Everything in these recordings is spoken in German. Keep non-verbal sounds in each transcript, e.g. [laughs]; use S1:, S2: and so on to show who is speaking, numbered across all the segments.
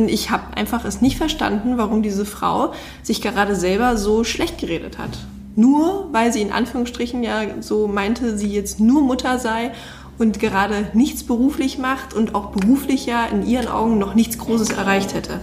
S1: Und ich habe einfach es nicht verstanden, warum diese Frau sich gerade selber so schlecht geredet hat. Nur weil sie in Anführungsstrichen ja so meinte, sie jetzt nur Mutter sei und gerade nichts beruflich macht und auch beruflich ja in ihren Augen noch nichts Großes erreicht hätte.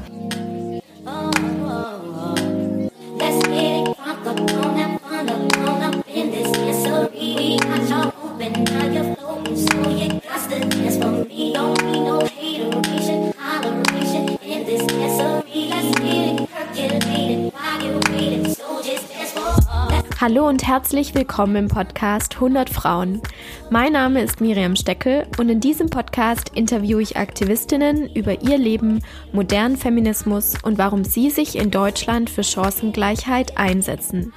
S2: Hallo und herzlich willkommen im Podcast 100 Frauen. Mein Name ist Miriam Steckel und in diesem Podcast interviewe ich Aktivistinnen über ihr Leben, modernen Feminismus und warum sie sich in Deutschland für Chancengleichheit einsetzen.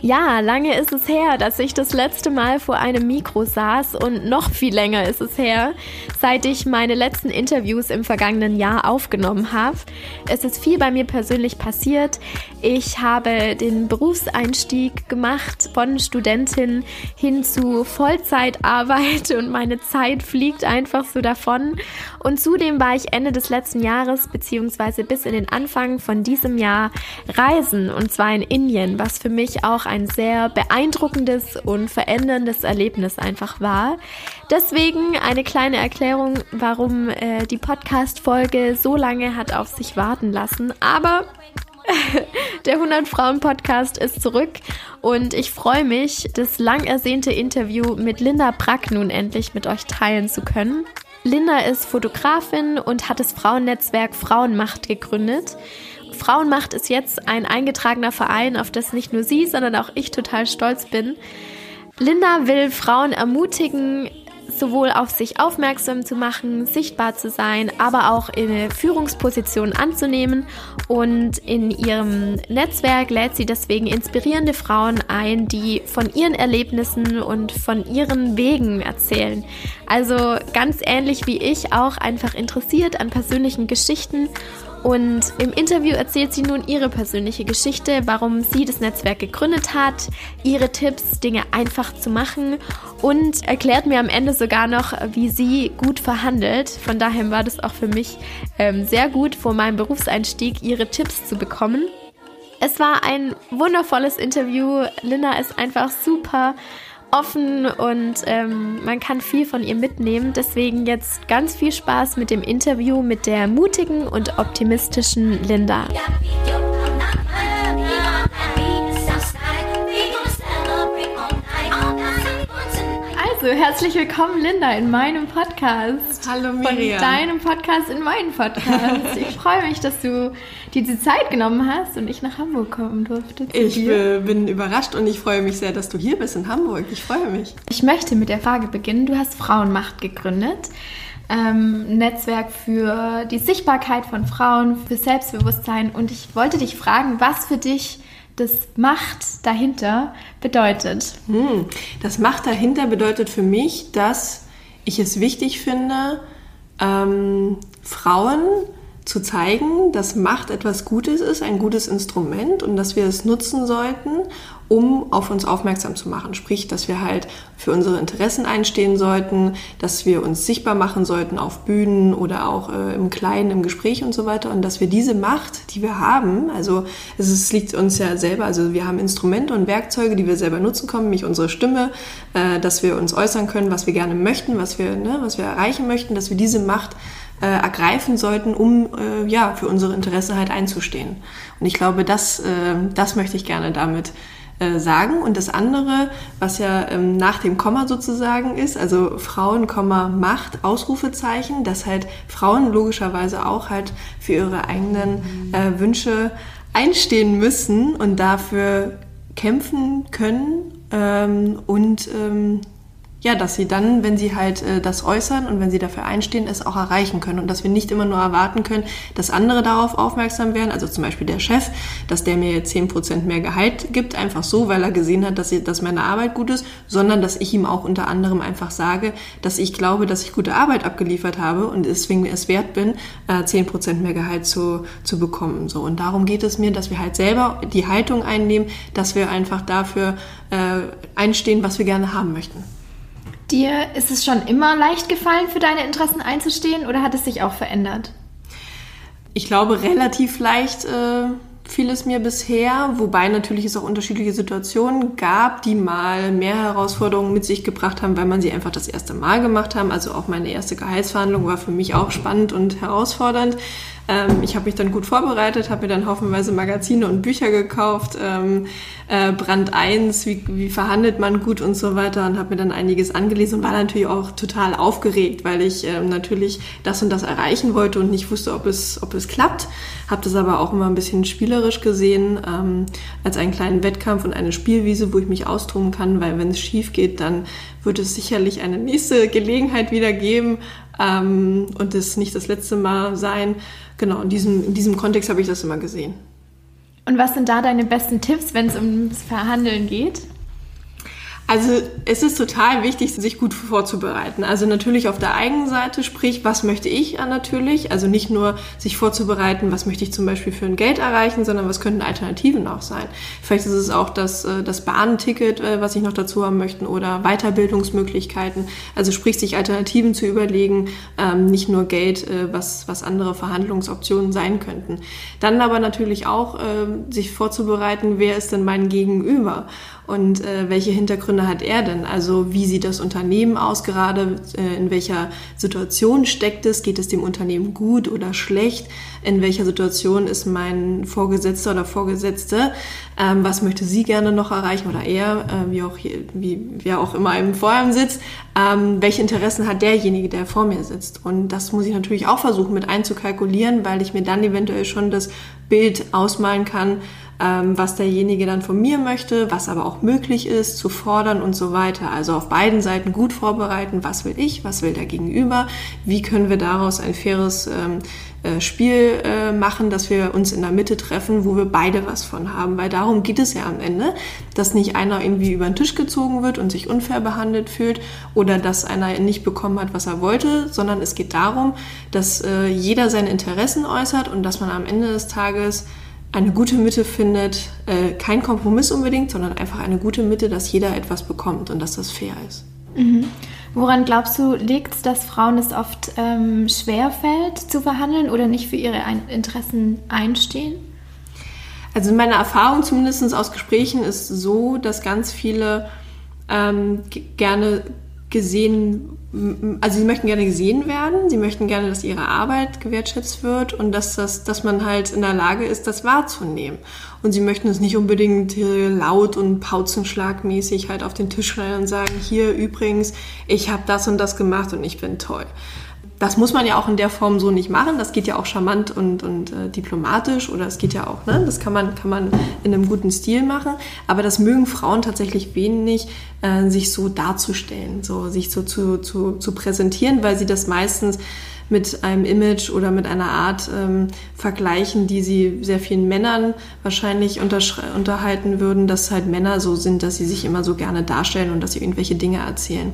S2: Ja, lange ist es her, dass ich das letzte Mal vor einem Mikro saß und noch viel länger ist es her, seit ich meine letzten Interviews im vergangenen Jahr aufgenommen habe. Es ist viel bei mir persönlich passiert. Ich habe den Berufseinstieg gemacht von Studentin hin zu Vollzeitarbeit und meine Zeit fliegt einfach so davon. Und zudem war ich Ende des letzten Jahres beziehungsweise bis in den Anfang von diesem Jahr reisen und zwar in Indien, was für mich auch ein sehr beeindruckendes und veränderndes Erlebnis einfach war. Deswegen eine kleine Erklärung, warum äh, die Podcast-Folge so lange hat auf sich warten lassen. Aber [laughs] der 100 Frauen Podcast ist zurück und ich freue mich, das lang ersehnte Interview mit Linda Brack nun endlich mit euch teilen zu können. Linda ist Fotografin und hat das Frauennetzwerk Frauenmacht gegründet. Frauenmacht ist jetzt ein eingetragener Verein, auf das nicht nur sie, sondern auch ich total stolz bin. Linda will Frauen ermutigen, sowohl auf sich aufmerksam zu machen, sichtbar zu sein, aber auch in Führungspositionen anzunehmen. Und in ihrem Netzwerk lädt sie deswegen inspirierende Frauen ein, die von ihren Erlebnissen und von ihren Wegen erzählen. Also ganz ähnlich wie ich auch einfach interessiert an persönlichen Geschichten und im Interview erzählt sie nun ihre persönliche Geschichte, warum sie das Netzwerk gegründet hat, ihre Tipps, Dinge einfach zu machen und erklärt mir am Ende sogar noch, wie sie gut verhandelt. Von daher war das auch für mich ähm, sehr gut, vor meinem Berufseinstieg ihre Tipps zu bekommen. Es war ein wundervolles Interview. Linda ist einfach super offen und ähm, man kann viel von ihr mitnehmen. Deswegen jetzt ganz viel Spaß mit dem Interview mit der mutigen und optimistischen Linda. Also, herzlich willkommen, Linda, in meinem Podcast.
S1: Hallo, Miriam.
S2: Von deinem Podcast in meinen Podcast. Ich freue mich, dass du dir die Zeit genommen hast und ich nach Hamburg kommen durfte.
S1: Ich dir. bin überrascht und ich freue mich sehr, dass du hier bist in Hamburg. Ich freue mich.
S2: Ich möchte mit der Frage beginnen. Du hast Frauenmacht gegründet. Ähm, Netzwerk für die Sichtbarkeit von Frauen, für Selbstbewusstsein. Und ich wollte dich fragen, was für dich das Macht dahinter bedeutet?
S1: Hm, das Macht dahinter bedeutet für mich, dass ich es wichtig finde, ähm, Frauen zu zeigen, dass Macht etwas Gutes ist, ein gutes Instrument und dass wir es nutzen sollten, um auf uns aufmerksam zu machen. Sprich, dass wir halt für unsere Interessen einstehen sollten, dass wir uns sichtbar machen sollten auf Bühnen oder auch äh, im Kleinen, im Gespräch und so weiter und dass wir diese Macht, die wir haben, also es, ist, liegt uns ja selber, also wir haben Instrumente und Werkzeuge, die wir selber nutzen können, nämlich unsere Stimme, äh, dass wir uns äußern können, was wir gerne möchten, was wir, ne, was wir erreichen möchten, dass wir diese Macht äh, ergreifen sollten, um äh, ja für unsere Interessen halt einzustehen. Und ich glaube, das, äh, das möchte ich gerne damit äh, sagen. Und das andere, was ja ähm, nach dem Komma sozusagen ist, also Frauen, Komma, Macht, Ausrufezeichen, dass halt Frauen logischerweise auch halt für ihre eigenen äh, Wünsche einstehen müssen und dafür kämpfen können ähm, und ähm, ja, dass sie dann, wenn sie halt äh, das äußern und wenn sie dafür einstehen, es auch erreichen können und dass wir nicht immer nur erwarten können, dass andere darauf aufmerksam werden, also zum Beispiel der Chef, dass der mir jetzt 10% mehr Gehalt gibt, einfach so, weil er gesehen hat, dass, ich, dass meine Arbeit gut ist, sondern dass ich ihm auch unter anderem einfach sage, dass ich glaube, dass ich gute Arbeit abgeliefert habe und deswegen es wert bin, äh, 10% mehr Gehalt zu, zu bekommen. So. Und darum geht es mir, dass wir halt selber die Haltung einnehmen, dass wir einfach dafür äh, einstehen, was wir gerne haben möchten.
S2: Dir ist es schon immer leicht gefallen, für deine Interessen einzustehen oder hat es sich auch verändert?
S1: ich glaube, relativ leicht äh, fiel es mir bisher, wobei natürlich es auch unterschiedliche Situationen gab, die mal mehr Herausforderungen mit sich gebracht haben, weil man sie einfach das erste Mal gemacht haben. Also auch meine erste Gehaltsverhandlung war für mich auch spannend und herausfordernd. Ähm, ich habe mich dann gut vorbereitet, habe mir dann haufenweise Magazine und Bücher gekauft, ähm, äh, Brand 1, wie, wie verhandelt man gut und so weiter und habe mir dann einiges angelesen und war natürlich auch total aufgeregt, weil ich ähm, natürlich das und das erreichen wollte und nicht wusste, ob es, ob es klappt. Habe das aber auch immer ein bisschen spielerisch gesehen, ähm, als einen kleinen Wettkampf und eine Spielwiese, wo ich mich austoben kann, weil wenn es schief geht, dann wird es sicherlich eine nächste Gelegenheit wieder geben ähm, und es nicht das letzte Mal sein. Genau, in diesem, in diesem Kontext habe ich das immer gesehen.
S2: Und was sind da deine besten Tipps, wenn es ums Verhandeln geht?
S1: Also es ist total wichtig, sich gut vorzubereiten. Also natürlich auf der eigenen Seite, sprich, was möchte ich natürlich? Also nicht nur sich vorzubereiten, was möchte ich zum Beispiel für ein Geld erreichen, sondern was könnten Alternativen auch sein. Vielleicht ist es auch das, äh, das Bahnticket, äh, was ich noch dazu haben möchte, oder Weiterbildungsmöglichkeiten. Also sprich, sich Alternativen zu überlegen, ähm, nicht nur Geld, äh, was, was andere Verhandlungsoptionen sein könnten. Dann aber natürlich auch ähm, sich vorzubereiten, wer ist denn mein Gegenüber? Und äh, welche Hintergründe hat er denn? Also wie sieht das Unternehmen aus gerade? Äh, in welcher Situation steckt es? Geht es dem Unternehmen gut oder schlecht? In welcher Situation ist mein Vorgesetzter oder Vorgesetzte? Ähm, was möchte sie gerne noch erreichen oder er, äh, wie auch wie wer auch immer im vor sitzt? Ähm, welche Interessen hat derjenige, der vor mir sitzt? Und das muss ich natürlich auch versuchen mit einzukalkulieren, weil ich mir dann eventuell schon das Bild ausmalen kann, was derjenige dann von mir möchte, was aber auch möglich ist zu fordern und so weiter. Also auf beiden Seiten gut vorbereiten, was will ich, was will der Gegenüber, wie können wir daraus ein faires ähm, äh, Spiel äh, machen, dass wir uns in der Mitte treffen, wo wir beide was von haben. Weil darum geht es ja am Ende, dass nicht einer irgendwie über den Tisch gezogen wird und sich unfair behandelt fühlt oder dass einer nicht bekommen hat, was er wollte, sondern es geht darum, dass äh, jeder seine Interessen äußert und dass man am Ende des Tages eine gute Mitte findet, äh, kein Kompromiss unbedingt, sondern einfach eine gute Mitte, dass jeder etwas bekommt und dass das fair ist.
S2: Mhm. Woran glaubst du, liegt es, dass Frauen es oft ähm, schwerfällt zu verhandeln oder nicht für ihre ein Interessen einstehen?
S1: Also meine Erfahrung zumindest aus Gesprächen ist so, dass ganz viele ähm, gerne gesehen, also sie möchten gerne gesehen werden, sie möchten gerne, dass ihre Arbeit gewertschätzt wird und dass, das, dass man halt in der Lage ist, das wahrzunehmen. Und sie möchten es nicht unbedingt laut und pauzenschlagmäßig halt auf den Tisch schneiden und sagen, hier übrigens, ich habe das und das gemacht und ich bin toll das muss man ja auch in der Form so nicht machen. Das geht ja auch charmant und, und äh, diplomatisch oder es geht ja auch, ne? das kann man, kann man in einem guten Stil machen. Aber das mögen Frauen tatsächlich wenig, äh, sich so darzustellen, so sich so zu, zu, zu präsentieren, weil sie das meistens mit einem Image oder mit einer Art ähm, vergleichen, die sie sehr vielen Männern wahrscheinlich unterhalten würden, dass halt Männer so sind, dass sie sich immer so gerne darstellen und dass sie irgendwelche Dinge erzählen.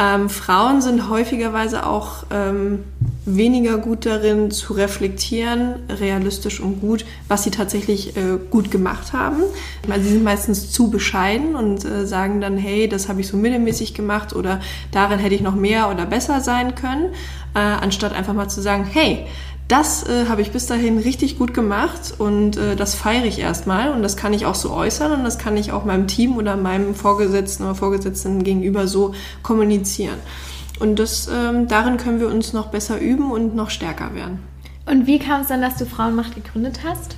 S1: Ähm, Frauen sind häufigerweise auch ähm, weniger gut darin zu reflektieren, realistisch und gut, was sie tatsächlich äh, gut gemacht haben. Also sie sind meistens zu bescheiden und äh, sagen dann, hey, das habe ich so mittelmäßig gemacht oder darin hätte ich noch mehr oder besser sein können, äh, anstatt einfach mal zu sagen, hey, das äh, habe ich bis dahin richtig gut gemacht und äh, das feiere ich erstmal und das kann ich auch so äußern und das kann ich auch meinem Team oder meinem Vorgesetzten oder Vorgesetzten gegenüber so kommunizieren. Und das, ähm, darin können wir uns noch besser üben und noch stärker werden.
S2: Und wie kam es dann, dass du Frauenmacht gegründet hast?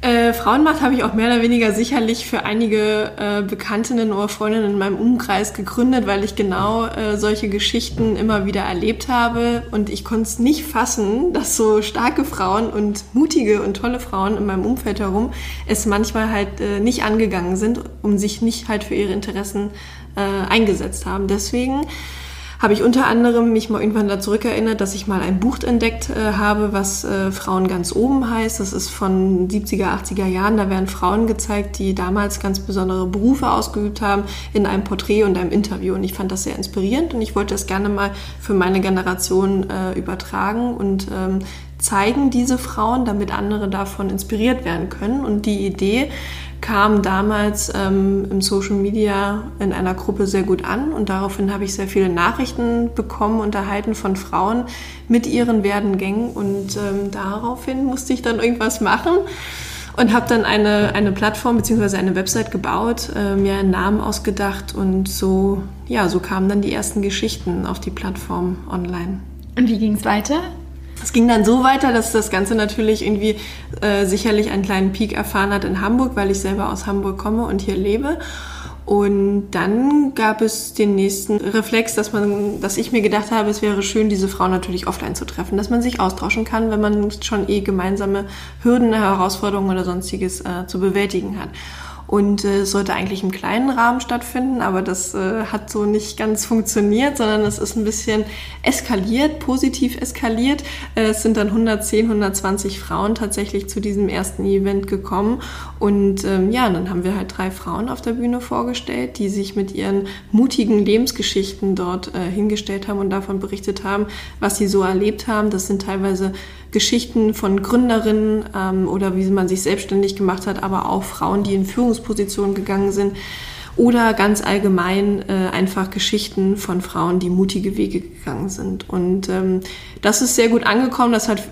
S1: Äh, Frauenmacht habe ich auch mehr oder weniger sicherlich für einige äh, Bekanntinnen oder Freundinnen in meinem Umkreis gegründet, weil ich genau äh, solche Geschichten immer wieder erlebt habe und ich konnte es nicht fassen, dass so starke Frauen und mutige und tolle Frauen in meinem Umfeld herum es manchmal halt äh, nicht angegangen sind, um sich nicht halt für ihre Interessen äh, eingesetzt haben. Deswegen habe ich unter anderem mich mal irgendwann da zurückerinnert, dass ich mal ein Buch entdeckt äh, habe, was äh, Frauen ganz oben heißt. Das ist von 70er, 80er Jahren. Da werden Frauen gezeigt, die damals ganz besondere Berufe ausgeübt haben, in einem Porträt und einem Interview. Und ich fand das sehr inspirierend und ich wollte das gerne mal für meine Generation äh, übertragen und ähm, zeigen diese Frauen, damit andere davon inspiriert werden können. Und die Idee kam damals ähm, im Social Media in einer Gruppe sehr gut an und daraufhin habe ich sehr viele Nachrichten bekommen und erhalten von Frauen mit ihren Werdengängen und ähm, daraufhin musste ich dann irgendwas machen und habe dann eine, eine Plattform bzw. eine Website gebaut, äh, mir einen Namen ausgedacht und so, ja, so kamen dann die ersten Geschichten auf die Plattform online.
S2: Und wie ging es weiter?
S1: Es ging dann so weiter, dass das Ganze natürlich irgendwie äh, sicherlich einen kleinen Peak erfahren hat in Hamburg, weil ich selber aus Hamburg komme und hier lebe. Und dann gab es den nächsten Reflex, dass man, dass ich mir gedacht habe, es wäre schön, diese Frau natürlich offline zu treffen, dass man sich austauschen kann, wenn man schon eh gemeinsame Hürden, Herausforderungen oder sonstiges äh, zu bewältigen hat und äh, sollte eigentlich im kleinen Rahmen stattfinden, aber das äh, hat so nicht ganz funktioniert, sondern es ist ein bisschen eskaliert, positiv eskaliert. Äh, es sind dann 110, 120 Frauen tatsächlich zu diesem ersten Event gekommen und ähm, ja, dann haben wir halt drei Frauen auf der Bühne vorgestellt, die sich mit ihren mutigen Lebensgeschichten dort äh, hingestellt haben und davon berichtet haben, was sie so erlebt haben. Das sind teilweise Geschichten von Gründerinnen ähm, oder wie man sich selbstständig gemacht hat, aber auch Frauen, die in Führungspositionen gegangen sind oder ganz allgemein äh, einfach Geschichten von Frauen, die mutige Wege gegangen sind. Und ähm, das ist sehr gut angekommen, das hat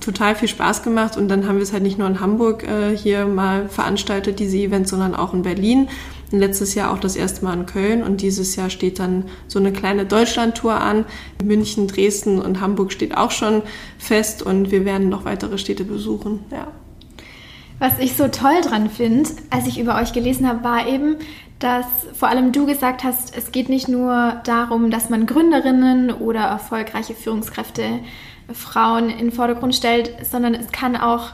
S1: total viel Spaß gemacht und dann haben wir es halt nicht nur in Hamburg äh, hier mal veranstaltet, diese Events, sondern auch in Berlin letztes Jahr auch das erste Mal in Köln und dieses Jahr steht dann so eine kleine Deutschlandtour an. München, Dresden und Hamburg steht auch schon fest und wir werden noch weitere Städte besuchen. Ja.
S2: Was ich so toll dran finde, als ich über euch gelesen habe, war eben, dass vor allem du gesagt hast, es geht nicht nur darum, dass man Gründerinnen oder erfolgreiche Führungskräfte, Frauen in den Vordergrund stellt, sondern es kann auch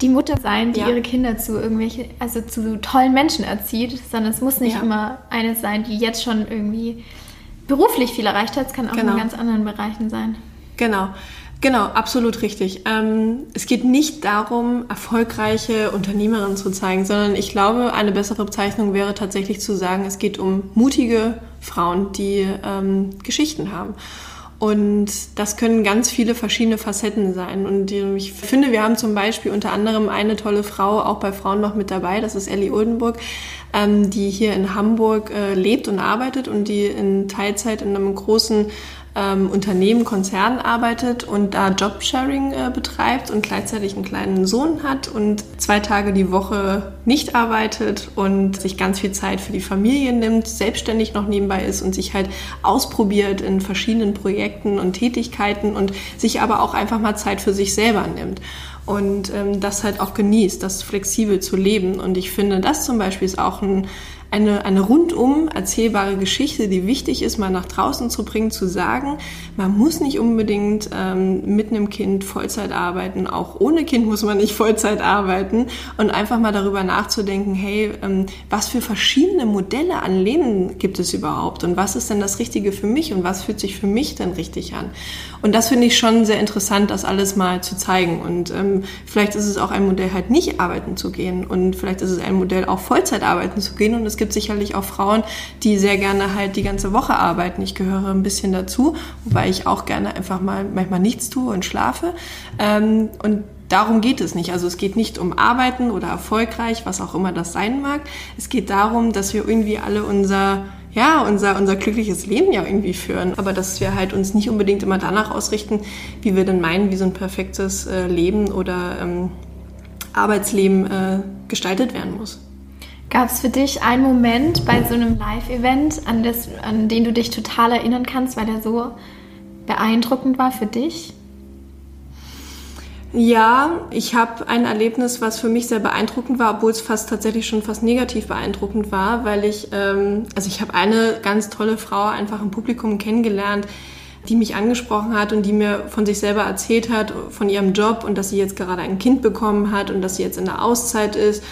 S2: die Mutter sein, die ja. ihre Kinder zu irgendwelche, also zu tollen Menschen erzieht, sondern es muss nicht ja. immer eine sein, die jetzt schon irgendwie beruflich viel erreicht hat. Es kann auch genau. in ganz anderen Bereichen sein.
S1: Genau. Genau, absolut richtig. Ähm, es geht nicht darum, erfolgreiche Unternehmerinnen zu zeigen, sondern ich glaube, eine bessere Bezeichnung wäre tatsächlich zu sagen, es geht um mutige Frauen, die ähm, Geschichten haben. Und das können ganz viele verschiedene Facetten sein. Und ich finde, wir haben zum Beispiel unter anderem eine tolle Frau auch bei Frauen noch mit dabei. Das ist Ellie Oldenburg, ähm, die hier in Hamburg äh, lebt und arbeitet und die in Teilzeit in einem großen ähm, Unternehmen, Konzern arbeitet und da Jobsharing äh, betreibt und gleichzeitig einen kleinen Sohn hat und zwei Tage die Woche nicht arbeitet und sich ganz viel Zeit für die Familie nimmt, selbstständig noch nebenbei ist und sich halt ausprobiert in verschiedenen Projekten und Tätigkeiten und sich aber auch einfach mal Zeit für sich selber nimmt und ähm, das halt auch genießt, das flexibel zu leben. Und ich finde, das zum Beispiel ist auch ein eine, eine rundum erzählbare Geschichte, die wichtig ist, mal nach draußen zu bringen, zu sagen, man muss nicht unbedingt ähm, mit einem Kind Vollzeit arbeiten, auch ohne Kind muss man nicht [laughs] Vollzeit arbeiten. Und einfach mal darüber nachzudenken, hey, ähm, was für verschiedene Modelle an Leben gibt es überhaupt? Und was ist denn das Richtige für mich? Und was fühlt sich für mich denn richtig an? Und das finde ich schon sehr interessant, das alles mal zu zeigen. Und ähm, vielleicht ist es auch ein Modell, halt nicht arbeiten zu gehen. Und vielleicht ist es ein Modell, auch Vollzeit arbeiten zu gehen. Und es gibt gibt sicherlich auch Frauen, die sehr gerne halt die ganze Woche arbeiten. Ich gehöre ein bisschen dazu, wobei ich auch gerne einfach mal manchmal nichts tue und schlafe. Ähm, und darum geht es nicht. Also es geht nicht um Arbeiten oder erfolgreich, was auch immer das sein mag. Es geht darum, dass wir irgendwie alle unser ja, unser, unser glückliches Leben ja irgendwie führen. Aber dass wir halt uns nicht unbedingt immer danach ausrichten, wie wir denn meinen, wie so ein perfektes äh, Leben oder ähm, Arbeitsleben äh, gestaltet werden muss.
S2: Gab es für dich einen Moment bei so einem Live-Event, an, an den du dich total erinnern kannst, weil der so beeindruckend war für dich?
S1: Ja, ich habe ein Erlebnis, was für mich sehr beeindruckend war, obwohl es fast tatsächlich schon fast negativ beeindruckend war, weil ich, ähm, also ich habe eine ganz tolle Frau einfach im Publikum kennengelernt, die mich angesprochen hat und die mir von sich selber erzählt hat, von ihrem Job und dass sie jetzt gerade ein Kind bekommen hat und dass sie jetzt in der Auszeit ist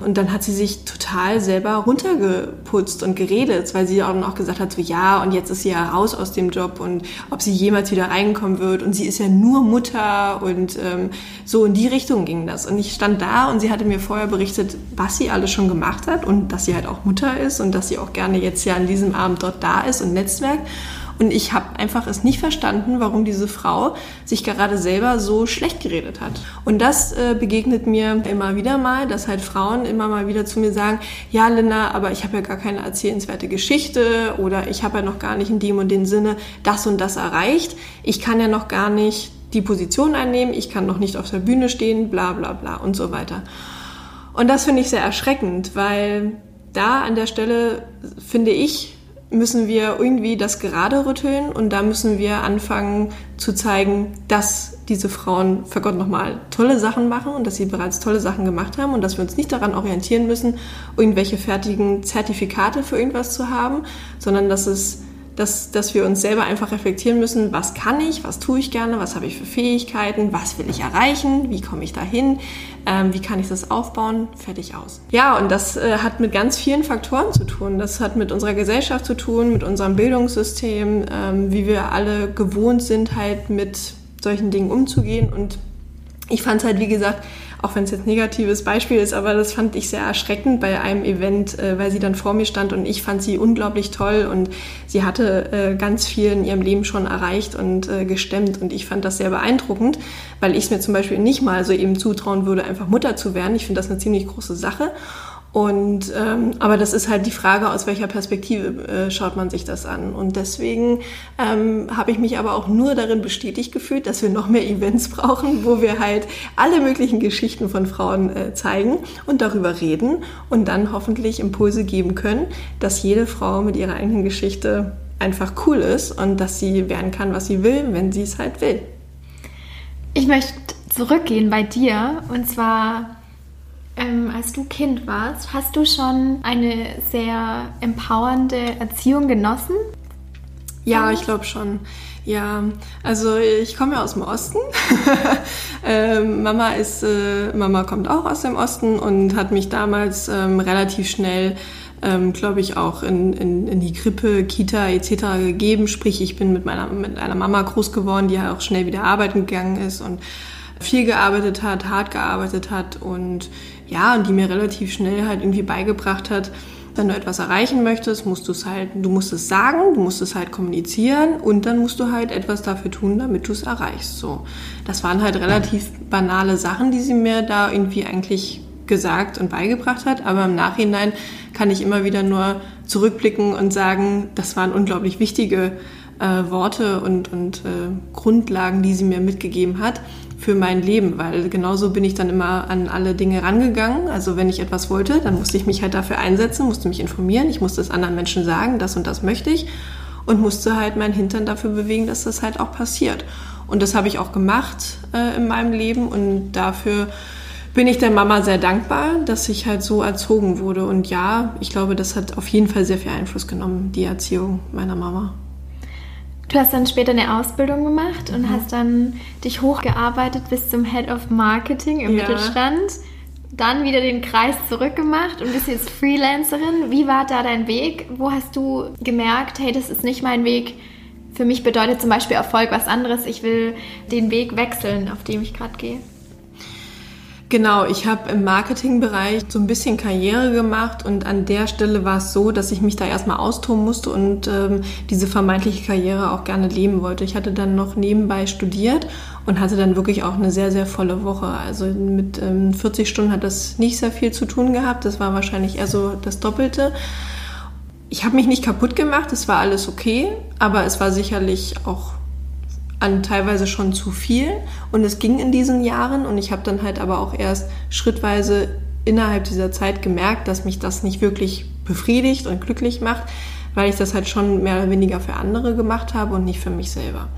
S1: und dann hat sie sich total selber runtergeputzt und geredet, weil sie auch noch gesagt hat, so ja, und jetzt ist sie ja raus aus dem Job und ob sie jemals wieder reinkommen wird. Und sie ist ja nur Mutter und ähm, so in die Richtung ging das. Und ich stand da und sie hatte mir vorher berichtet, was sie alles schon gemacht hat und dass sie halt auch Mutter ist und dass sie auch gerne jetzt ja an diesem Abend dort da ist und Netzwerk. Und ich habe einfach es nicht verstanden, warum diese Frau sich gerade selber so schlecht geredet hat. Und das äh, begegnet mir immer wieder mal, dass halt Frauen immer mal wieder zu mir sagen, ja Linda, aber ich habe ja gar keine erzählenswerte Geschichte oder ich habe ja noch gar nicht in dem und dem Sinne das und das erreicht. Ich kann ja noch gar nicht die Position einnehmen, ich kann noch nicht auf der Bühne stehen, bla bla bla und so weiter. Und das finde ich sehr erschreckend, weil da an der Stelle, finde ich, müssen wir irgendwie das gerade rütteln und da müssen wir anfangen zu zeigen, dass diese Frauen für Gott nochmal tolle Sachen machen und dass sie bereits tolle Sachen gemacht haben und dass wir uns nicht daran orientieren müssen, irgendwelche fertigen Zertifikate für irgendwas zu haben, sondern dass es dass, dass wir uns selber einfach reflektieren müssen, was kann ich, was tue ich gerne, was habe ich für Fähigkeiten, was will ich erreichen, wie komme ich dahin, ähm, wie kann ich das aufbauen, fertig aus. Ja, und das äh, hat mit ganz vielen Faktoren zu tun. Das hat mit unserer Gesellschaft zu tun, mit unserem Bildungssystem, ähm, wie wir alle gewohnt sind, halt mit solchen Dingen umzugehen. Und ich fand es halt, wie gesagt, auch wenn es jetzt ein negatives Beispiel ist, aber das fand ich sehr erschreckend bei einem Event, äh, weil sie dann vor mir stand und ich fand sie unglaublich toll und sie hatte äh, ganz viel in ihrem Leben schon erreicht und äh, gestemmt und ich fand das sehr beeindruckend, weil ich es mir zum Beispiel nicht mal so eben zutrauen würde, einfach Mutter zu werden. Ich finde das eine ziemlich große Sache und ähm, aber das ist halt die Frage, aus welcher Perspektive äh, schaut man sich das an. Und deswegen ähm, habe ich mich aber auch nur darin bestätigt gefühlt, dass wir noch mehr Events brauchen, wo wir halt alle möglichen Geschichten von Frauen äh, zeigen und darüber reden und dann hoffentlich Impulse geben können, dass jede Frau mit ihrer eigenen Geschichte einfach cool ist und dass sie werden kann, was sie will, wenn sie es halt will.
S2: Ich möchte zurückgehen bei dir und zwar ähm, als du Kind warst, hast du schon eine sehr empowernde Erziehung genossen?
S1: Ja, ich glaube schon. Ja, also ich komme ja aus dem Osten. [laughs] ähm, Mama ist, äh, Mama kommt auch aus dem Osten und hat mich damals ähm, relativ schnell, ähm, glaube ich, auch in, in, in die Krippe, Kita etc. gegeben. Sprich, ich bin mit meiner mit einer Mama groß geworden, die ja auch schnell wieder arbeiten gegangen ist und viel gearbeitet hat, hart gearbeitet hat und ja, und die mir relativ schnell halt irgendwie beigebracht hat, wenn du etwas erreichen möchtest, musst du es halt, du musst es sagen, du musst es halt kommunizieren und dann musst du halt etwas dafür tun, damit du es erreichst. So, das waren halt relativ banale Sachen, die sie mir da irgendwie eigentlich gesagt und beigebracht hat, aber im Nachhinein kann ich immer wieder nur zurückblicken und sagen, das waren unglaublich wichtige äh, Worte und, und äh, Grundlagen, die sie mir mitgegeben hat für mein Leben, weil genauso bin ich dann immer an alle Dinge rangegangen. Also wenn ich etwas wollte, dann musste ich mich halt dafür einsetzen, musste mich informieren, ich musste es anderen Menschen sagen, das und das möchte ich und musste halt meinen Hintern dafür bewegen, dass das halt auch passiert. Und das habe ich auch gemacht äh, in meinem Leben und dafür bin ich der Mama sehr dankbar, dass ich halt so erzogen wurde. Und ja, ich glaube, das hat auf jeden Fall sehr viel Einfluss genommen, die Erziehung meiner Mama.
S2: Du hast dann später eine Ausbildung gemacht und mhm. hast dann dich hochgearbeitet bis zum Head of Marketing im ja. Mittelstand. Dann wieder den Kreis zurückgemacht und bist jetzt Freelancerin. Wie war da dein Weg? Wo hast du gemerkt, hey, das ist nicht mein Weg? Für mich bedeutet zum Beispiel Erfolg was anderes. Ich will den Weg wechseln, auf dem ich gerade gehe.
S1: Genau, ich habe im Marketingbereich so ein bisschen Karriere gemacht und an der Stelle war es so, dass ich mich da erstmal austoben musste und ähm, diese vermeintliche Karriere auch gerne leben wollte. Ich hatte dann noch nebenbei studiert und hatte dann wirklich auch eine sehr, sehr volle Woche. Also mit ähm, 40 Stunden hat das nicht sehr viel zu tun gehabt. Das war wahrscheinlich eher so das Doppelte. Ich habe mich nicht kaputt gemacht, es war alles okay, aber es war sicherlich auch an teilweise schon zu viel und es ging in diesen Jahren und ich habe dann halt aber auch erst schrittweise innerhalb dieser Zeit gemerkt, dass mich das nicht wirklich befriedigt und glücklich macht, weil ich das halt schon mehr oder weniger für andere gemacht habe und nicht für mich selber.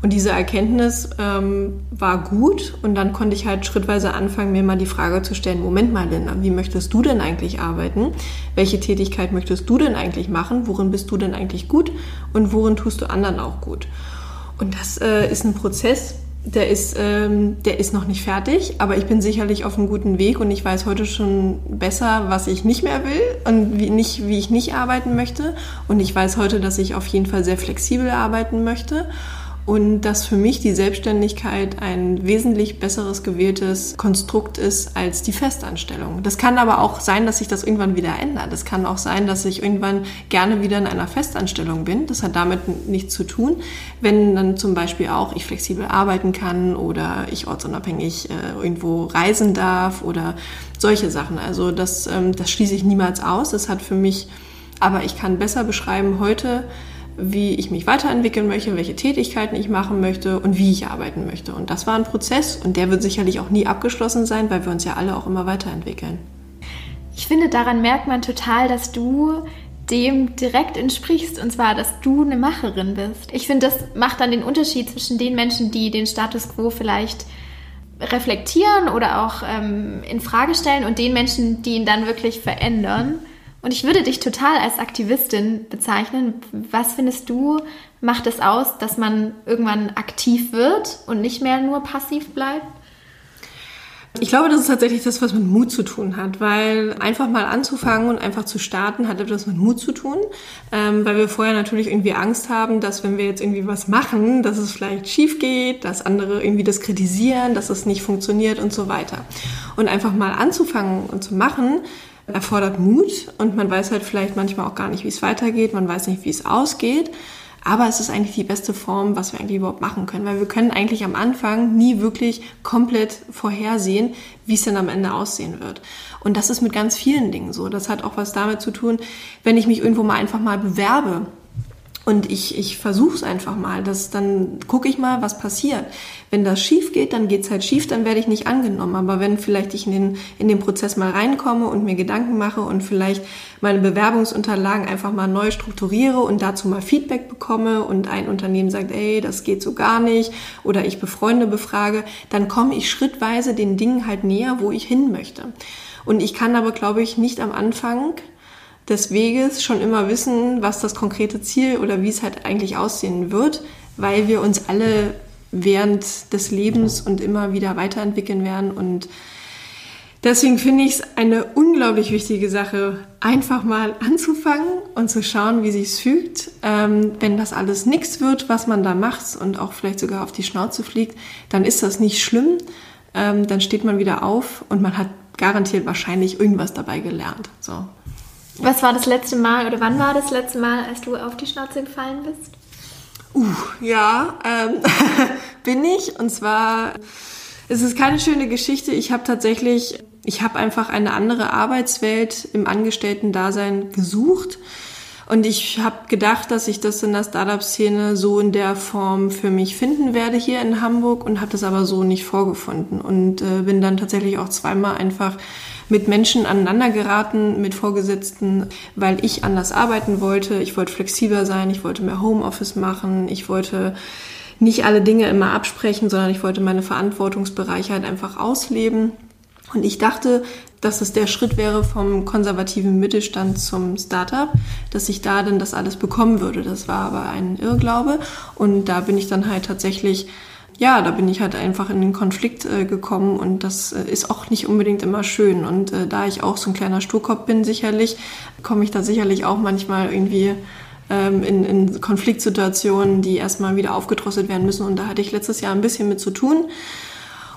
S1: Und diese Erkenntnis ähm, war gut und dann konnte ich halt schrittweise anfangen, mir mal die Frage zu stellen, Moment mal, Linda, wie möchtest du denn eigentlich arbeiten? Welche Tätigkeit möchtest du denn eigentlich machen? Worin bist du denn eigentlich gut? Und worin tust du anderen auch gut? Und das äh, ist ein Prozess, der ist, ähm, der ist noch nicht fertig, aber ich bin sicherlich auf einem guten Weg und ich weiß heute schon besser, was ich nicht mehr will und wie, nicht, wie ich nicht arbeiten möchte. Und ich weiß heute, dass ich auf jeden Fall sehr flexibel arbeiten möchte. Und dass für mich die Selbstständigkeit ein wesentlich besseres gewähltes Konstrukt ist als die Festanstellung. Das kann aber auch sein, dass sich das irgendwann wieder ändert. Es kann auch sein, dass ich irgendwann gerne wieder in einer Festanstellung bin. Das hat damit nichts zu tun. Wenn dann zum Beispiel auch ich flexibel arbeiten kann oder ich ortsunabhängig äh, irgendwo reisen darf oder solche Sachen. Also das, ähm, das schließe ich niemals aus. Das hat für mich, aber ich kann besser beschreiben heute, wie ich mich weiterentwickeln möchte, welche Tätigkeiten ich machen möchte und wie ich arbeiten möchte. Und das war ein Prozess und der wird sicherlich auch nie abgeschlossen sein, weil wir uns ja alle auch immer weiterentwickeln.
S2: Ich finde, daran merkt man total, dass du dem direkt entsprichst, und zwar, dass du eine Macherin bist. Ich finde, das macht dann den Unterschied zwischen den Menschen, die den Status quo vielleicht reflektieren oder auch ähm, in Frage stellen und den Menschen, die ihn dann wirklich verändern. Und ich würde dich total als Aktivistin bezeichnen. Was findest du, macht es aus, dass man irgendwann aktiv wird und nicht mehr nur passiv bleibt?
S1: Ich glaube, das ist tatsächlich das, was mit Mut zu tun hat, weil einfach mal anzufangen und einfach zu starten, hat etwas mit Mut zu tun, ähm, weil wir vorher natürlich irgendwie Angst haben, dass wenn wir jetzt irgendwie was machen, dass es vielleicht schief geht, dass andere irgendwie das kritisieren, dass es nicht funktioniert und so weiter. Und einfach mal anzufangen und zu machen, erfordert Mut und man weiß halt vielleicht manchmal auch gar nicht, wie es weitergeht, man weiß nicht, wie es ausgeht. Aber es ist eigentlich die beste Form, was wir eigentlich überhaupt machen können, weil wir können eigentlich am Anfang nie wirklich komplett vorhersehen, wie es denn am Ende aussehen wird. Und das ist mit ganz vielen Dingen so. Das hat auch was damit zu tun, wenn ich mich irgendwo mal einfach mal bewerbe und ich, ich versuche es einfach mal. Das, dann gucke ich mal, was passiert. Wenn das schief geht, dann geht's halt schief, dann werde ich nicht angenommen. Aber wenn vielleicht ich in den, in den Prozess mal reinkomme und mir Gedanken mache und vielleicht meine Bewerbungsunterlagen einfach mal neu strukturiere und dazu mal Feedback bekomme und ein Unternehmen sagt, ey, das geht so gar nicht oder ich befreunde befrage, dann komme ich schrittweise den Dingen halt näher, wo ich hin möchte. Und ich kann aber, glaube ich, nicht am Anfang des Weges schon immer wissen, was das konkrete Ziel oder wie es halt eigentlich aussehen wird, weil wir uns alle während des Lebens und immer wieder weiterentwickeln werden. Und deswegen finde ich es eine unglaublich wichtige Sache, einfach mal anzufangen und zu schauen, wie sich fügt. Ähm, wenn das alles nichts wird, was man da macht und auch vielleicht sogar auf die Schnauze fliegt, dann ist das nicht schlimm. Ähm, dann steht man wieder auf und man hat garantiert wahrscheinlich irgendwas dabei gelernt. So.
S2: Was war das letzte Mal oder wann war das letzte Mal, als du auf die Schnauze gefallen bist?
S1: Uh, ja, ähm, [laughs] bin ich. Und zwar, es ist keine schöne Geschichte. Ich habe tatsächlich, ich habe einfach eine andere Arbeitswelt im Angestellten-Dasein gesucht. Und ich habe gedacht, dass ich das in der Startup-Szene so in der Form für mich finden werde hier in Hamburg und habe das aber so nicht vorgefunden. Und äh, bin dann tatsächlich auch zweimal einfach mit Menschen aneinander geraten, mit Vorgesetzten, weil ich anders arbeiten wollte. Ich wollte flexibler sein, ich wollte mehr Homeoffice machen, ich wollte nicht alle Dinge immer absprechen, sondern ich wollte meine Verantwortungsbereiche halt einfach ausleben. Und ich dachte, dass es der Schritt wäre vom konservativen Mittelstand zum Startup, dass ich da dann das alles bekommen würde. Das war aber ein Irrglaube. Und da bin ich dann halt tatsächlich ja, da bin ich halt einfach in den Konflikt äh, gekommen und das äh, ist auch nicht unbedingt immer schön. Und äh, da ich auch so ein kleiner Sturkopf bin, sicherlich, komme ich da sicherlich auch manchmal irgendwie ähm, in, in Konfliktsituationen, die erstmal wieder aufgedrosselt werden müssen. Und da hatte ich letztes Jahr ein bisschen mit zu tun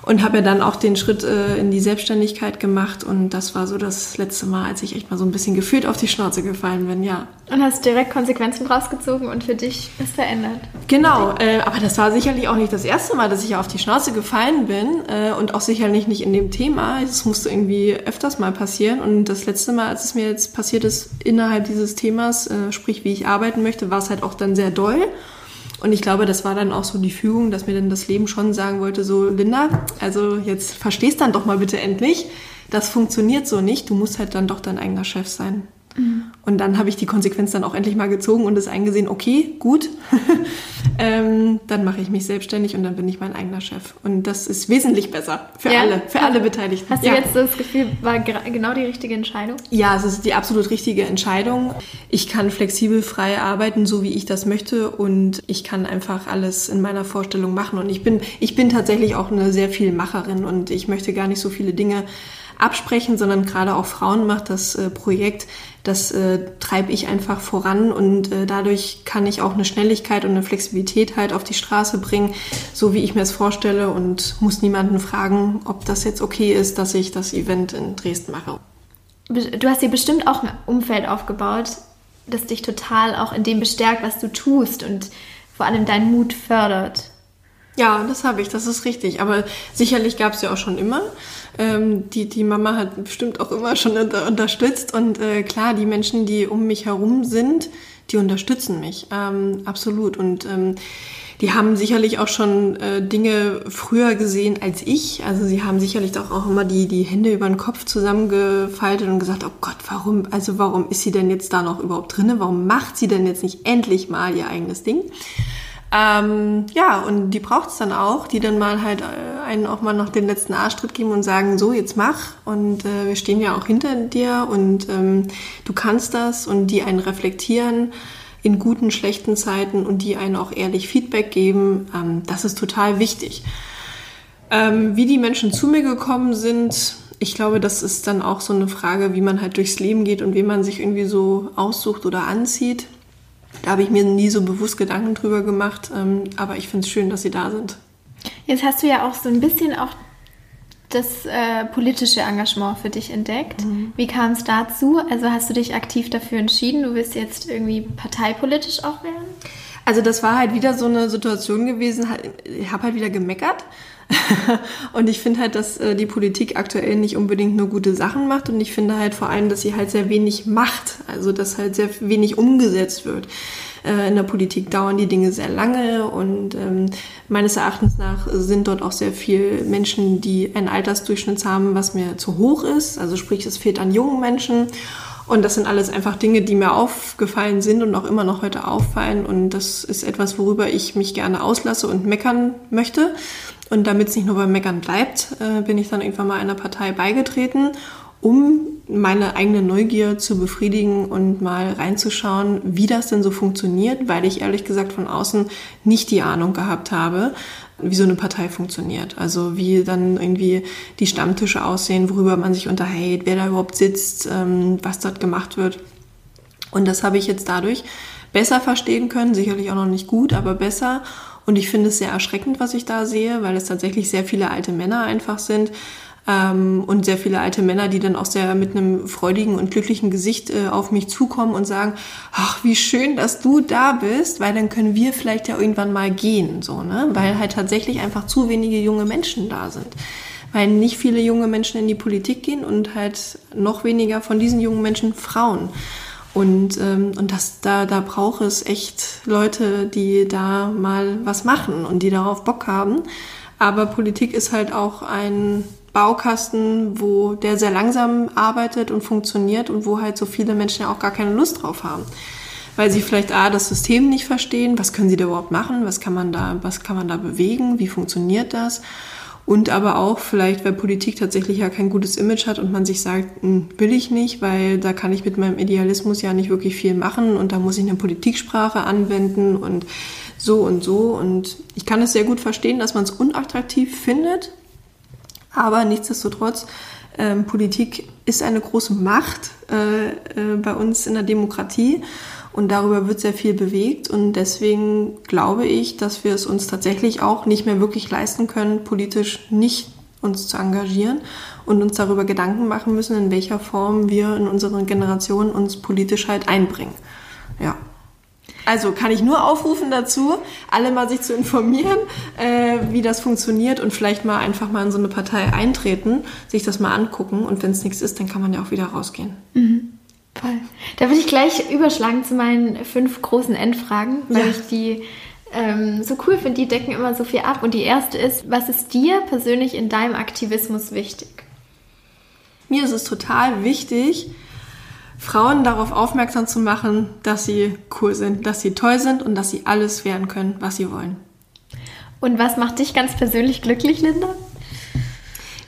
S1: und habe ja dann auch den Schritt äh, in die Selbstständigkeit gemacht und das war so das letzte Mal, als ich echt mal so ein bisschen gefühlt auf die Schnauze gefallen bin, ja.
S2: Und hast direkt Konsequenzen rausgezogen und für dich was verändert?
S1: Genau, äh, aber das war sicherlich auch nicht das erste Mal, dass ich auf die Schnauze gefallen bin äh, und auch sicherlich nicht in dem Thema. Es musste irgendwie öfters mal passieren und das letzte Mal, als es mir jetzt passiert ist innerhalb dieses Themas, äh, sprich wie ich arbeiten möchte, war es halt auch dann sehr doll. Und ich glaube, das war dann auch so die Fügung, dass mir dann das Leben schon sagen wollte, so Linda, also jetzt verstehst dann doch mal bitte endlich, das funktioniert so nicht, du musst halt dann doch dein eigener Chef sein. Mhm. Und dann habe ich die Konsequenz dann auch endlich mal gezogen und es eingesehen, okay, gut, [laughs] ähm, dann mache ich mich selbstständig und dann bin ich mein eigener Chef. Und das ist wesentlich besser für ja. alle, für alle Beteiligten.
S2: Hast
S1: ja.
S2: du jetzt das Gefühl, war genau die richtige Entscheidung?
S1: Ja, es ist die absolut richtige Entscheidung. Ich kann flexibel frei arbeiten, so wie ich das möchte und ich kann einfach alles in meiner Vorstellung machen. Und ich bin, ich bin tatsächlich auch eine sehr viel Macherin und ich möchte gar nicht so viele Dinge absprechen, sondern gerade auch Frauen macht das äh, Projekt, das äh, treibe ich einfach voran und äh, dadurch kann ich auch eine Schnelligkeit und eine Flexibilität halt auf die Straße bringen, so wie ich mir es vorstelle und muss niemanden fragen, ob das jetzt okay ist, dass ich das Event in Dresden mache.
S2: Du hast dir bestimmt auch ein Umfeld aufgebaut, das dich total auch in dem bestärkt, was du tust und vor allem deinen Mut fördert.
S1: Ja, das habe ich, das ist richtig. Aber sicherlich gab es ja auch schon immer. Ähm, die, die Mama hat bestimmt auch immer schon unter, unterstützt. Und äh, klar, die Menschen, die um mich herum sind, die unterstützen mich. Ähm, absolut. Und ähm, die haben sicherlich auch schon äh, Dinge früher gesehen als ich. Also sie haben sicherlich auch, auch immer die, die Hände über den Kopf zusammengefaltet und gesagt, oh Gott, warum, also warum ist sie denn jetzt da noch überhaupt drinne? Warum macht sie denn jetzt nicht endlich mal ihr eigenes Ding? Ähm, ja, und die braucht es dann auch, die dann mal halt äh, einen auch mal noch den letzten Arschtritt geben und sagen, so, jetzt mach. Und äh, wir stehen ja auch hinter dir und ähm, du kannst das und die einen reflektieren in guten, schlechten Zeiten und die einen auch ehrlich Feedback geben. Ähm, das ist total wichtig. Ähm, wie die Menschen zu mir gekommen sind, ich glaube, das ist dann auch so eine Frage, wie man halt durchs Leben geht und wie man sich irgendwie so aussucht oder anzieht. Da habe ich mir nie so bewusst Gedanken drüber gemacht, ähm, aber ich finde es schön, dass sie da sind.
S2: Jetzt hast du ja auch so ein bisschen auch das äh, politische Engagement für dich entdeckt. Mhm. Wie kam es dazu? Also hast du dich aktiv dafür entschieden, du willst jetzt irgendwie parteipolitisch auch werden?
S1: Also das war halt wieder so eine Situation gewesen, ich habe halt wieder gemeckert. [laughs] und ich finde halt, dass äh, die Politik aktuell nicht unbedingt nur gute Sachen macht und ich finde halt vor allem, dass sie halt sehr wenig macht, also dass halt sehr wenig umgesetzt wird. Äh, in der Politik dauern die Dinge sehr lange und ähm, meines Erachtens nach sind dort auch sehr viele Menschen, die einen Altersdurchschnitt haben, was mir zu hoch ist. Also sprich, es fehlt an jungen Menschen. Und das sind alles einfach Dinge, die mir aufgefallen sind und auch immer noch heute auffallen. Und das ist etwas, worüber ich mich gerne auslasse und meckern möchte. Und damit es nicht nur beim Meckern bleibt, äh, bin ich dann irgendwann mal einer Partei beigetreten, um meine eigene Neugier zu befriedigen und mal reinzuschauen, wie das denn so funktioniert, weil ich ehrlich gesagt von außen nicht die Ahnung gehabt habe, wie so eine Partei funktioniert. Also wie dann irgendwie die Stammtische aussehen, worüber man sich unterhält, wer da überhaupt sitzt, ähm, was dort gemacht wird. Und das habe ich jetzt dadurch besser verstehen können, sicherlich auch noch nicht gut, aber besser. Und ich finde es sehr erschreckend, was ich da sehe, weil es tatsächlich sehr viele alte Männer einfach sind. Ähm, und sehr viele alte Männer, die dann auch sehr mit einem freudigen und glücklichen Gesicht äh, auf mich zukommen und sagen, ach, wie schön, dass du da bist, weil dann können wir vielleicht ja irgendwann mal gehen, so, ne? Weil halt tatsächlich einfach zu wenige junge Menschen da sind. Weil nicht viele junge Menschen in die Politik gehen und halt noch weniger von diesen jungen Menschen Frauen. Und, ähm, und das, da, da braucht es echt Leute, die da mal was machen und die darauf Bock haben. Aber Politik ist halt auch ein Baukasten, wo der sehr langsam arbeitet und funktioniert und wo halt so viele Menschen ja auch gar keine Lust drauf haben. Weil sie vielleicht A, das System nicht verstehen, was können sie da überhaupt machen, was kann man da, was kann man da bewegen, wie funktioniert das? Und aber auch vielleicht, weil Politik tatsächlich ja kein gutes Image hat und man sich sagt, hm, will ich nicht, weil da kann ich mit meinem Idealismus ja nicht wirklich viel machen und da muss ich eine Politiksprache anwenden und so und so. Und ich kann es sehr gut verstehen, dass man es unattraktiv findet, aber nichtsdestotrotz, ähm, Politik ist eine große Macht äh, äh, bei uns in der Demokratie. Und darüber wird sehr viel bewegt. Und deswegen glaube ich, dass wir es uns tatsächlich auch nicht mehr wirklich leisten können, politisch nicht uns zu engagieren und uns darüber Gedanken machen müssen, in welcher Form wir in unserer Generation uns politisch halt einbringen. Ja. Also kann ich nur aufrufen dazu, alle mal sich zu informieren, äh, wie das funktioniert und vielleicht mal einfach mal in so eine Partei eintreten, sich das mal angucken und wenn es nichts ist, dann kann man ja auch wieder rausgehen.
S2: Mhm. Voll. Da würde ich gleich überschlagen zu meinen fünf großen Endfragen, weil ja. ich die ähm, so cool finde. Die decken immer so viel ab. Und die erste ist, was ist dir persönlich in deinem Aktivismus wichtig?
S1: Mir ist es total wichtig, Frauen darauf aufmerksam zu machen, dass sie cool sind, dass sie toll sind und dass sie alles werden können, was sie wollen.
S2: Und was macht dich ganz persönlich glücklich, Linda?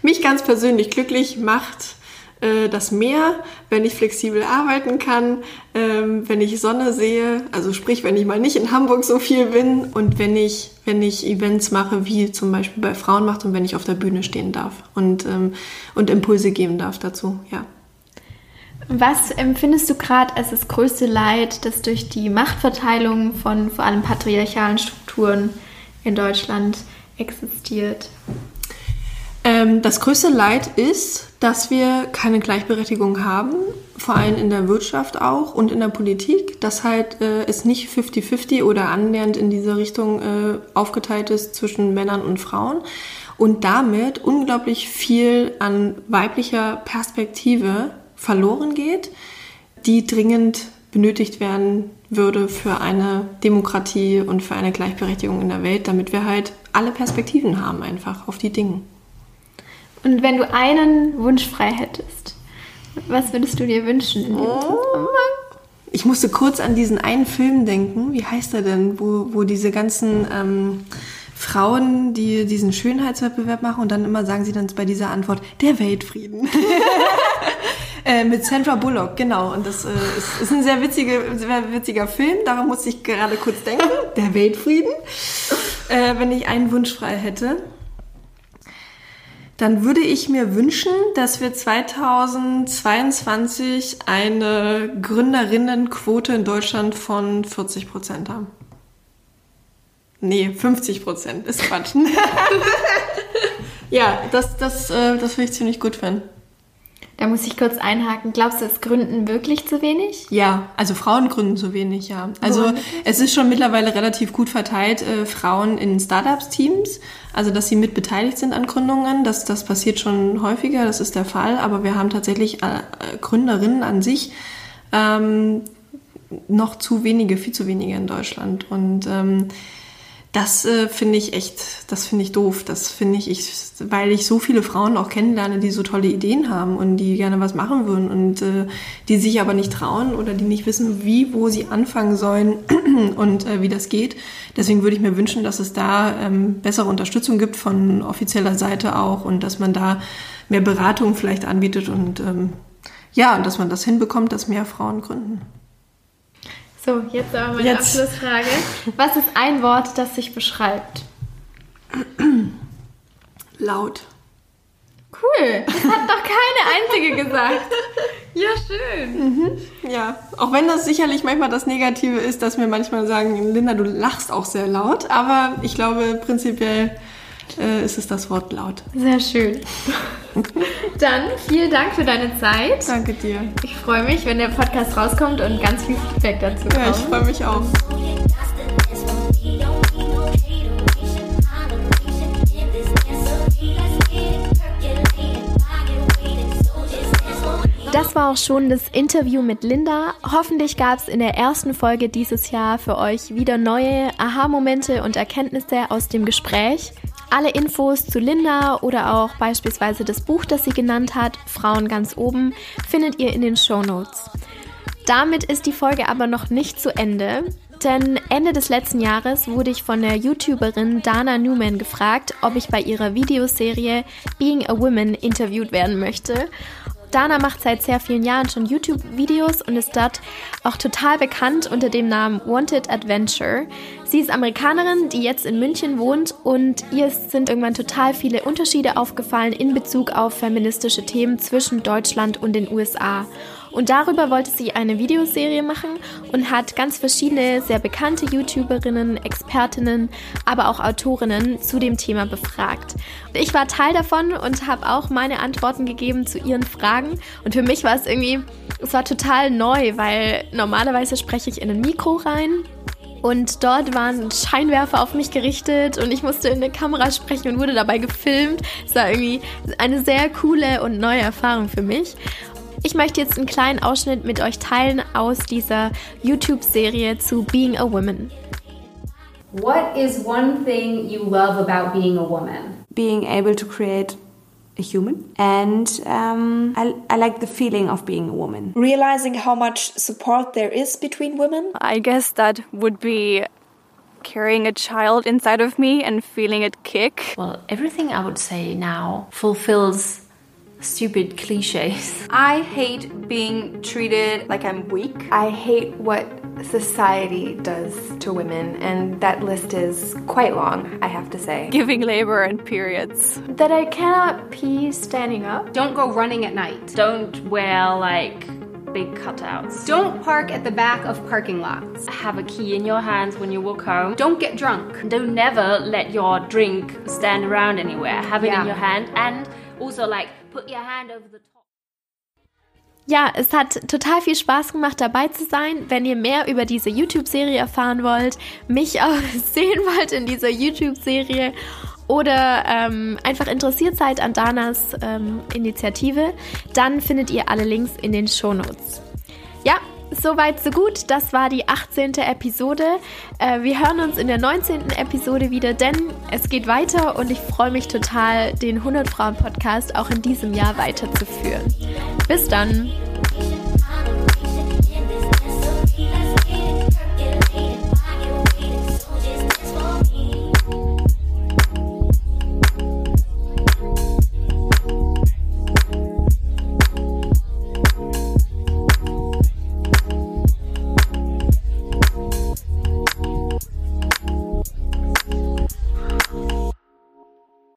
S1: Mich ganz persönlich glücklich macht äh, das Meer, wenn ich flexibel arbeiten kann, ähm, wenn ich Sonne sehe, also sprich, wenn ich mal nicht in Hamburg so viel bin und wenn ich, wenn ich Events mache, wie zum Beispiel bei Frauen macht und wenn ich auf der Bühne stehen darf und, ähm, und Impulse geben darf dazu, ja.
S2: Was empfindest du gerade als das größte Leid, das durch die Machtverteilung von vor allem patriarchalen Strukturen in Deutschland existiert?
S1: Ähm, das größte Leid ist, dass wir keine Gleichberechtigung haben, vor allem in der Wirtschaft auch und in der Politik, dass halt äh, es nicht 50-50 oder annähernd in diese Richtung äh, aufgeteilt ist zwischen Männern und Frauen und damit unglaublich viel an weiblicher Perspektive verloren geht, die dringend benötigt werden würde für eine Demokratie und für eine Gleichberechtigung in der Welt, damit wir halt alle Perspektiven haben einfach auf die Dinge.
S2: Und wenn du einen Wunsch frei hättest, was würdest du dir wünschen in oh.
S1: Ich musste kurz an diesen einen Film denken. Wie heißt er denn? Wo, wo diese ganzen ähm, Frauen, die diesen Schönheitswettbewerb machen und dann immer sagen sie dann bei dieser Antwort, der Weltfrieden. [laughs] äh, mit Sandra Bullock, genau. Und das äh, ist, ist, ein sehr, witzige, sehr witziger Film. Daran musste ich gerade kurz denken. Der Weltfrieden. Äh, wenn ich einen Wunsch frei hätte dann würde ich mir wünschen, dass wir 2022 eine Gründerinnenquote in Deutschland von 40 Prozent haben. Nee, 50 Prozent ist Quatsch. [laughs] ja, das, das, äh, das würde ich ziemlich gut finden.
S2: Da muss ich kurz einhaken. Glaubst du, es gründen wirklich zu wenig?
S1: Ja, also Frauen gründen zu wenig, ja. Also es ist schon mittlerweile relativ gut verteilt, äh, Frauen in Startups-Teams, also dass sie mit beteiligt sind an Gründungen. Das, das passiert schon häufiger, das ist der Fall. Aber wir haben tatsächlich äh, Gründerinnen an sich ähm, noch zu wenige, viel zu wenige in Deutschland. Und ähm, das äh, finde ich echt, das finde ich doof. Das finde ich, ich, weil ich so viele Frauen auch kennenlerne, die so tolle Ideen haben und die gerne was machen würden und äh, die sich aber nicht trauen oder die nicht wissen, wie, wo sie anfangen sollen [clears throat] und äh, wie das geht. Deswegen würde ich mir wünschen, dass es da ähm, bessere Unterstützung gibt von offizieller Seite auch und dass man da mehr Beratung vielleicht anbietet und ähm, ja, und dass man das hinbekommt, dass mehr Frauen gründen.
S2: So, jetzt aber meine jetzt. Abschlussfrage. Was ist ein Wort, das sich beschreibt?
S1: Laut.
S2: Cool. Das hat doch keine einzige gesagt. Ja, schön.
S1: Mhm. Ja, auch wenn das sicherlich manchmal das Negative ist, dass wir manchmal sagen, Linda, du lachst auch sehr laut, aber ich glaube prinzipiell äh, ist es das Wort laut.
S2: Sehr schön. Dann vielen Dank für deine Zeit.
S1: Danke dir.
S2: Ich freue mich, wenn der Podcast rauskommt und ganz viel Feedback dazu kommt.
S1: Ja, ich freue mich auch.
S2: Das war auch schon das Interview mit Linda. Hoffentlich gab es in der ersten Folge dieses Jahr für euch wieder neue Aha-Momente und Erkenntnisse aus dem Gespräch. Alle Infos zu Linda oder auch beispielsweise das Buch, das sie genannt hat, Frauen ganz oben, findet ihr in den Show Notes. Damit ist die Folge aber noch nicht zu Ende, denn Ende des letzten Jahres wurde ich von der YouTuberin Dana Newman gefragt, ob ich bei ihrer Videoserie Being a Woman interviewt werden möchte. Dana macht seit sehr vielen Jahren schon YouTube-Videos und ist dort auch total bekannt unter dem Namen Wanted Adventure. Sie ist Amerikanerin, die jetzt in München wohnt und ihr sind irgendwann total viele Unterschiede aufgefallen in Bezug auf feministische Themen zwischen Deutschland und den USA. Und darüber wollte sie eine Videoserie machen und hat ganz verschiedene sehr bekannte YouTuberinnen, Expertinnen, aber auch Autorinnen zu dem Thema befragt. Ich war Teil davon und habe auch meine Antworten gegeben zu ihren Fragen. Und für mich war es irgendwie, es war total neu, weil normalerweise spreche ich in ein Mikro rein und dort waren Scheinwerfer auf mich gerichtet und ich musste in der Kamera sprechen und wurde dabei gefilmt. Es war irgendwie eine sehr coole und neue Erfahrung für mich. Ich möchte jetzt einen kleinen Ausschnitt mit euch teilen aus dieser YouTube-Serie zu Being a Woman.
S3: What is one thing you love about being a woman?
S4: Being able to create a human and um, I, I like the feeling of being a woman.
S5: Realizing how much support there is between women?
S6: I guess that would be carrying a child inside of me and feeling it kick.
S7: Well, everything I would say now fulfills stupid cliches.
S8: I hate being treated like I'm weak.
S9: I hate what society does to women, and that list is quite long, I have to say.
S6: Giving labor and periods.
S2: That I cannot pee standing up.
S3: Don't go running at night.
S7: Don't wear like big cutouts.
S3: Don't park at the back of parking lots.
S7: Have a key in your hands when you walk home.
S3: Don't get drunk.
S7: Don't never let your drink stand around anywhere. Have it
S3: Yeah.
S7: in your hand and also like
S2: Ja, es hat total viel Spaß gemacht, dabei zu sein. Wenn ihr mehr über diese YouTube-Serie erfahren wollt, mich [laughs] auch sehen wollt in dieser YouTube-Serie oder ähm, einfach interessiert seid an Danas ähm, Initiative, dann findet ihr alle Links in den Shownotes. Ja, soweit, so gut. Das war die 18. Episode. Äh, wir hören uns in der 19. Episode wieder, denn es geht weiter und ich freue mich total, den 100 Frauen Podcast auch in diesem Jahr weiterzuführen. Bis dann!